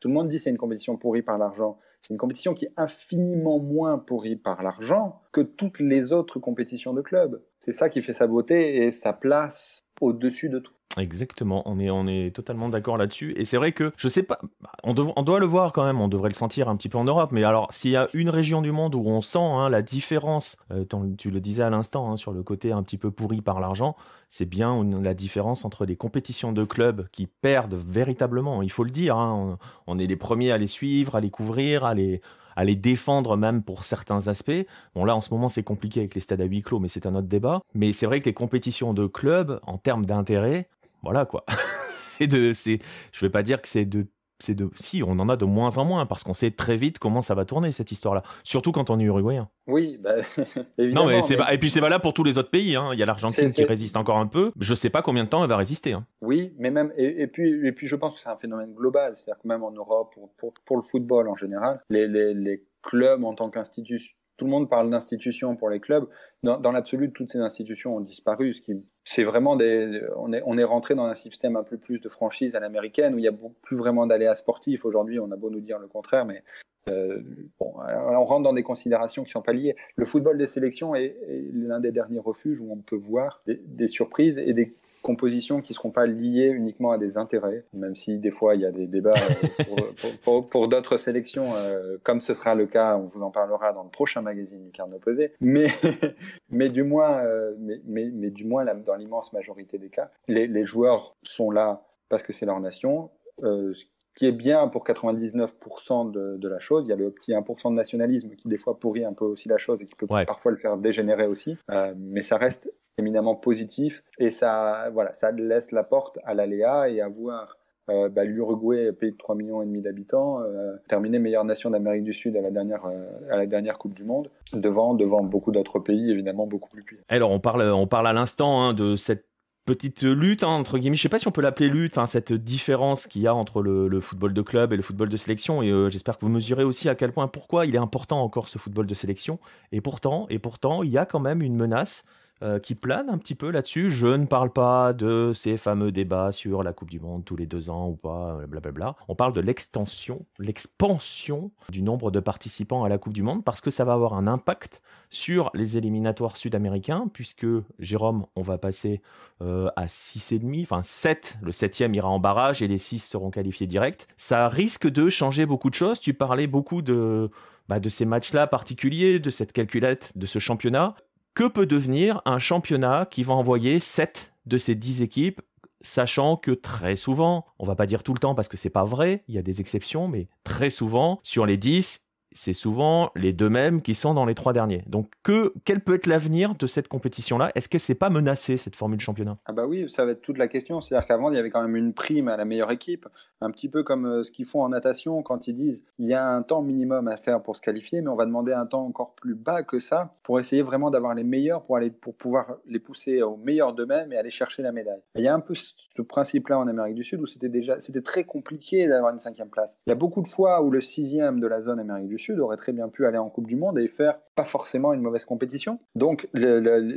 Speaker 2: Tout le monde dit c'est une compétition pourrie par l'argent. C'est une compétition qui est infiniment moins pourrie par l'argent que toutes les autres compétitions de clubs. C'est ça qui fait sa beauté et sa place au-dessus de tout.
Speaker 1: Exactement, on est, on est totalement d'accord là-dessus. Et c'est vrai que, je sais pas, on, doit le voir quand même, on devrait le sentir un petit peu en Europe. Mais alors, s'il y a une région du monde où on sent hein, la différence, euh, tu le disais à l'instant, hein, sur le côté un petit peu pourri par l'argent, c'est bien la différence entre les compétitions de clubs qui perdent véritablement, il faut le dire. Hein, on, on est les premiers à les suivre, à les couvrir, à les à les défendre même pour certains aspects. Bon là en ce moment c'est compliqué avec les stades à huis clos, mais c'est un autre débat. Mais c'est vrai que les compétitions de clubs, en termes d'intérêt, voilà quoi. (laughs) c'est de, c'est, je vais pas dire que c'est de c'est de si on en a de moins en moins parce qu'on sait très vite comment ça va tourner cette histoire-là. Surtout quand on est uruguayen.
Speaker 2: Oui, bah, (laughs)
Speaker 1: évidemment. Non, mais, c'est et puis c'est valable pour tous les autres pays. Hein. Il y a l'Argentine qui résiste encore un peu. Je sais pas combien de temps elle va résister. Hein.
Speaker 2: Oui, mais même et, puis et puis je pense que c'est un phénomène global. C'est-à-dire que même en Europe, pour, pour, le football en général, les, les, les clubs en tant qu'institution tout le monde parle d'institutions pour les clubs. Dans, l'absolu, toutes ces institutions ont disparu. Ce qui, c'est vraiment des, on est, on est rentré dans un système un peu plus de franchise à l'américaine où il y a plus vraiment d'aléas sportifs. Aujourd'hui, on a beau nous dire le contraire, mais euh, bon, on rentre dans des considérations qui sont pas liées. Le football des sélections est, l'un des derniers refuges où on peut voir des surprises et des compositions qui ne seront pas liées uniquement à des intérêts, même si des fois il y a des débats euh, pour, (laughs) d'autres sélections, euh, comme ce sera le cas, on vous en parlera dans le prochain magazine du Carnet opposé, mais, (laughs) mais du moins, euh, mais, mais, du moins dans l'immense majorité des cas, les, joueurs sont là parce que c'est leur nation. ce qui est bien pour 99% de, la chose. Il y a le petit 1% de nationalisme qui des fois pourrit un peu aussi la chose et qui peut parfois le faire dégénérer aussi. mais ça reste éminemment positif et ça, voilà, ça laisse la porte à l'aléa et à voir euh, bah, l'Uruguay, pays de 3 millions et demi d'habitants, euh, terminer meilleure nation d'Amérique du Sud à la dernière, euh, à la dernière Coupe du Monde, devant, devant beaucoup d'autres pays évidemment beaucoup plus puissants.
Speaker 1: Alors on parle, on parle à l'instant hein, de cette petite lutte hein, entre guillemets, je sais pas si on peut l'appeler lutte, enfin cette différence qu'il y a entre le, football de club et le football de sélection. Et j'espère que vous mesurez aussi à quel point, pourquoi il est important encore ce football de sélection. Et pourtant, et pourtant, il y a quand même une menace euh, qui plane un petit peu là-dessus. Je ne parle pas de ces fameux débats sur la Coupe du Monde tous les deux ans ou pas, euh, blablabla. On parle de l'extension, l'expansion du nombre de participants à la Coupe du Monde parce que ça va avoir un impact sur les éliminatoires sud-américains puisque, Jérôme, on va passer euh, à 6,5, enfin 7, le 7e ira en barrage et les 6 seront qualifiés direct. Ça risque de changer beaucoup de choses. Tu parlais beaucoup de... Bah, de ces matchs-là particuliers, de cette calculette, de ce championnat que peut devenir un championnat qui va envoyer 7 de ces 10 équipes sachant que très souvent, on va pas dire tout le temps parce que c'est pas vrai, il y a des exceptions, mais très souvent, sur les 10, c'est souvent les deux mêmes qui sont dans les trois derniers. Donc, que, quel peut être l'avenir de cette compétition-là? Est-ce que c'est pas menacé cette formule championnat?
Speaker 2: Ah bah oui, ça va être toute la question. C'est-à-dire qu'avant, il y avait quand même une prime à la meilleure équipe, un petit peu comme euh, ce qu'ils font en natation quand ils disent il y a un temps minimum à faire pour se qualifier, mais on va demander un temps encore plus bas que ça pour essayer vraiment d'avoir les meilleurs pour aller pour pouvoir les pousser au meilleur d'eux-mêmes et aller chercher la médaille. il y a un peu ce principe-là en Amérique du Sud où c'était déjà c'était très compliqué d'avoir une cinquième place. Il y a beaucoup de fois où le sixième de la zone Amérique du Sud aurait très bien pu aller en Coupe du Monde et faire pas forcément une mauvaise compétition. Donc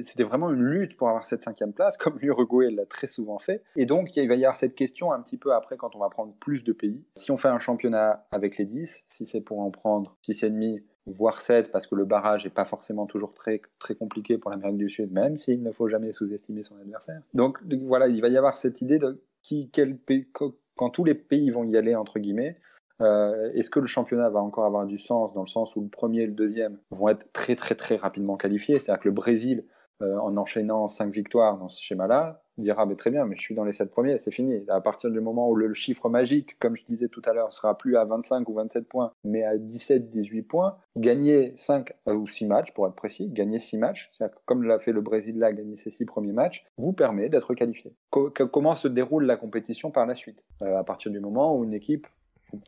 Speaker 2: c'était vraiment une lutte pour avoir cette cinquième place, (laughs) comme l'Uruguay l'a très souvent fait. Et donc il va y avoir cette question un petit peu après quand on va prendre plus de pays. Si on fait un championnat avec les 10, si c'est pour en prendre 6,5 voire 7 parce que le barrage n'est pas forcément toujours très, très compliqué pour l'Amérique du Sud, même s'il ne faut jamais sous-estimer son adversaire. Donc voilà, il va y avoir cette idée de qui, quel pays, quand tous les pays vont y aller, entre guillemets, euh, est-ce que le championnat va encore avoir du sens dans le sens où le premier et le deuxième vont être très très très rapidement qualifiés? C'est-à-dire que le Brésil, euh, en enchaînant cinq victoires dans ce schéma-là, dire ah mais très bien, mais je suis dans les 7 premiers, c'est fini. À partir du moment où le, chiffre magique, comme je disais tout à l'heure, sera plus à 25 ou 27 points, mais à 17, 18 points, gagner 5 euh, ou 6 matchs, pour être précis, gagner 6 matchs, comme l'a fait le Brésil là, gagner ses 6 premiers matchs, vous permet d'être qualifié. comment se déroule la compétition par la suite? À partir du moment où une équipe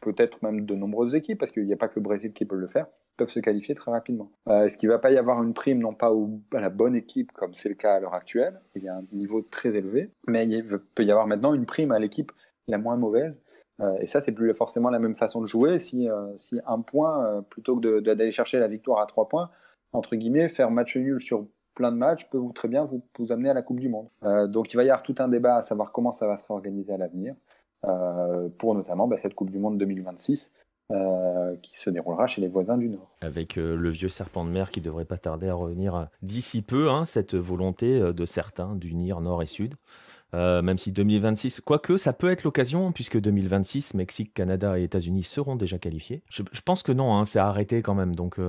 Speaker 2: peut-être même de nombreuses équipes, parce qu'il n'y a pas que le Brésil qui peut le faire, peuvent se qualifier très rapidement. Euh, est-ce qu'il ne va pas y avoir une prime, non pas à la bonne équipe, comme c'est le cas à l'heure actuelle, il y a un niveau très élevé, mais il peut y avoir maintenant une prime à l'équipe la moins mauvaise, euh, et ça, c'est plus forcément la même façon de jouer. Si, euh, un point, plutôt que d'aller chercher la victoire à trois points, entre guillemets, faire match nul sur plein de matchs peut très bien vous, vous amener à la Coupe du Monde. donc il va y avoir tout un débat à savoir comment ça va se réorganiser à l'avenir. Euh, pour notamment bah, cette Coupe du Monde 2026. Euh, qui se déroulera chez les voisins du Nord.
Speaker 1: Avec euh, le vieux serpent de mer qui devrait pas tarder à revenir d'ici peu, hein, cette volonté de certains d'unir Nord et Sud. même si 2026, quoique ça peut être l'occasion, puisque 2026, Mexique, Canada et États-Unis seront déjà qualifiés. Je, pense que non, hein, c'est arrêté quand même. Donc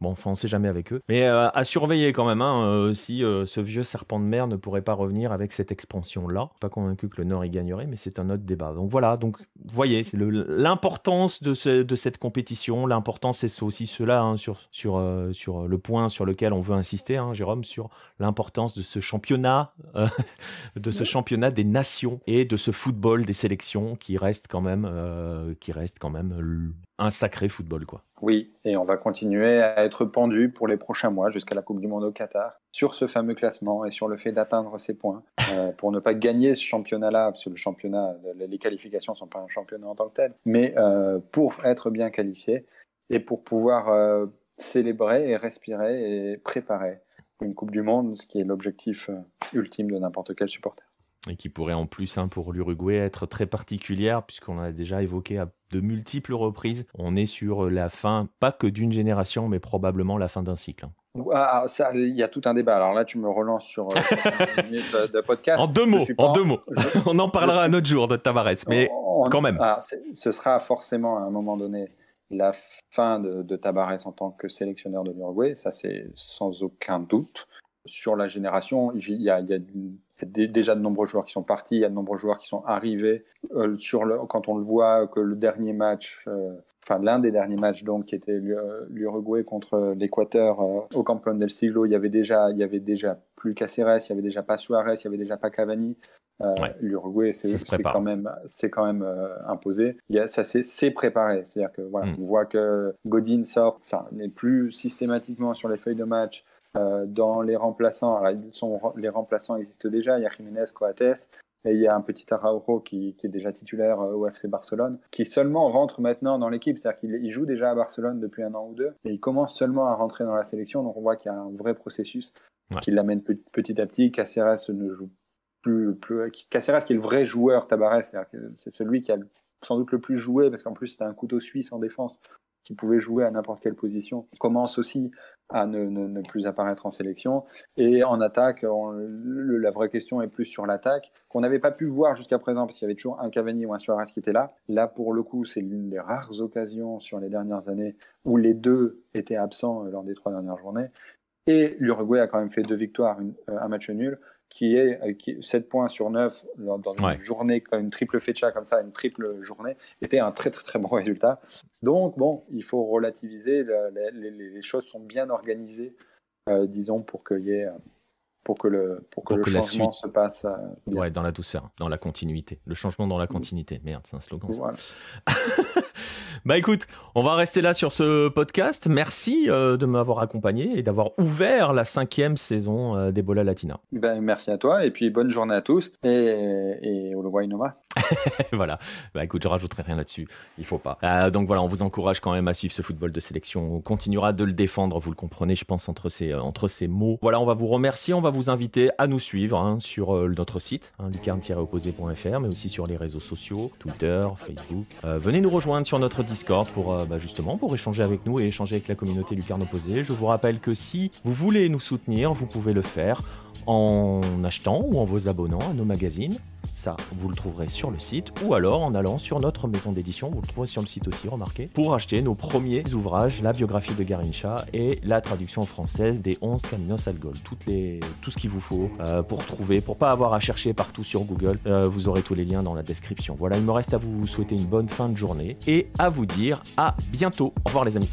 Speaker 1: Bon, enfin, on sait jamais avec eux. Mais euh, à surveiller quand même, hein, euh, si euh, ce vieux serpent de mer ne pourrait pas revenir avec cette expansion-là. Pas convaincu que le Nord y gagnerait, mais c'est un autre débat. Donc voilà, donc voyez, c'est l'importance de, cette compétition. L'importance, c'est aussi cela, hein, sur, le point sur lequel on veut insister, hein, Jérôme, sur l'importance de ce championnat, (laughs) de ce championnat des nations et de ce football des sélections qui reste quand même un sacré football, quoi.
Speaker 2: Oui, et on va continuer à être pendu pour les prochains mois jusqu'à la Coupe du Monde au Qatar sur ce fameux classement et sur le fait d'atteindre ces points (laughs) euh, pour ne pas gagner ce championnat-là, parce que le championnat, les qualifications ne sont pas un championnat en tant que tel, mais euh, pour être bien qualifié et pour pouvoir euh, célébrer et respirer et préparer une Coupe du Monde, ce qui est l'objectif ultime de n'importe quel supporter
Speaker 1: et qui pourrait en plus hein, pour l'Uruguay être très particulière puisqu'on a déjà évoqué à de multiples reprises. On est sur la fin, pas que d'une génération, mais probablement la fin d'un cycle.
Speaker 2: Hein. Ah, il y a tout un débat. Alors là, tu me relances sur, euh, (laughs)
Speaker 1: de, podcast. En deux mots, en deux mots. (laughs) on en parlera un autre jour de Tavares, mais quand même.
Speaker 2: Ah, ce sera forcément à un moment donné la fin de, de Tavares en tant que sélectionneur de l'Uruguay. Ça, c'est sans aucun doute. Sur la génération, il y a, y y a déjà de nombreux joueurs qui sont partis, il y a de nombreux joueurs qui sont arrivés. Euh, sur le, quand on le voit que le dernier match, euh, enfin l'un des derniers matchs donc qui était l'Uruguay contre l'Équateur euh, au Campeón del Siglo, il y avait déjà, il y avait déjà plus Caceres, il y avait déjà pas Suarez, il y avait déjà pas Cavani. L'Uruguay, c'est quand même, c'est quand même imposé. Il y a, ça c'est préparé, c'est-à-dire que voilà, mm. on voit que Godin sort, enfin n'est plus systématiquement sur les feuilles de match. Euh, dans les remplaçants, alors, sont, les remplaçants existent déjà, il y a Jiménez, Coates, et il y a un petit Araujo qui, qui est déjà titulaire euh, au FC Barcelone, qui seulement rentre maintenant dans l'équipe, c'est-à-dire qu'il joue déjà à Barcelone depuis un an ou deux, et il commence seulement à rentrer dans la sélection, donc on voit qu'il y a un vrai processus qui l'amène petit à petit. Caceres ne joue plus, plus Caceres qui est le vrai joueur Tabarès, c'est celui qui a sans doute le plus joué, parce qu'en plus c'était un couteau suisse en défense qui pouvait jouer à n'importe quelle position, commence aussi à ne, plus apparaître en sélection. Et en attaque, la vraie question est plus sur l'attaque, qu'on n'avait pas pu voir jusqu'à présent, parce qu'il y avait toujours un Cavani ou un Suarez qui était là. Là, pour le coup, c'est l'une des rares occasions sur les dernières années où les deux étaient absents euh, lors des trois dernières journées. Et l'Uruguay a quand même fait deux victoires, euh, un match nul qui est euh, qui, 7 points sur 9 dans une journée, une triple fecha comme ça, une triple journée, était un très très très bon résultat. Donc bon, il faut relativiser, les, choses sont bien organisées, euh, disons, pour qu'il y ait pour que le, pour que le changement se passe.
Speaker 1: Euh, ouais, dans la douceur, dans la continuité. Le changement dans la continuité. Merde, c'est un slogan. Voilà. (laughs) bah écoute, on va rester là sur ce podcast. Merci euh, de m'avoir accompagné et d'avoir ouvert la cinquième saison euh, d'Ebola Latina.
Speaker 2: Ben, merci à toi et puis bonne journée à tous et, et au revoir Inoma. (laughs)
Speaker 1: voilà. Bah écoute, je rajouterai rien là-dessus. Il faut pas. Euh, donc voilà, on vous encourage quand même à suivre ce football de sélection. On continuera de le défendre, vous le comprenez, je pense, entre ces, ces mots. Voilà, on va vous remercier. On va vous inviter à nous suivre hein, sur notre site, hein, lucarne-opposé.fr, mais aussi sur les réseaux sociaux, Twitter, Facebook. venez nous rejoindre sur notre Discord pour bah, justement pour échanger avec nous et échanger avec la communauté Lucarne Opposé. Je vous rappelle que si vous voulez nous soutenir, vous pouvez le faire en achetant ou en vous abonnant à nos magazines Ça, vous le trouverez sur le site ou alors en allant sur notre maison d'édition, vous le trouverez sur le site aussi, remarquez, pour acheter nos premiers ouvrages, la biographie de Garincha et la traduction française des 11 Caminos al Gol. Tout ce qu'il vous faut euh, pour trouver, pour pas avoir à chercher partout sur Google. Euh, vous aurez tous les liens dans la description. Voilà, il me reste à vous souhaiter une bonne fin de journée et à vous dire à bientôt. Au revoir les amis.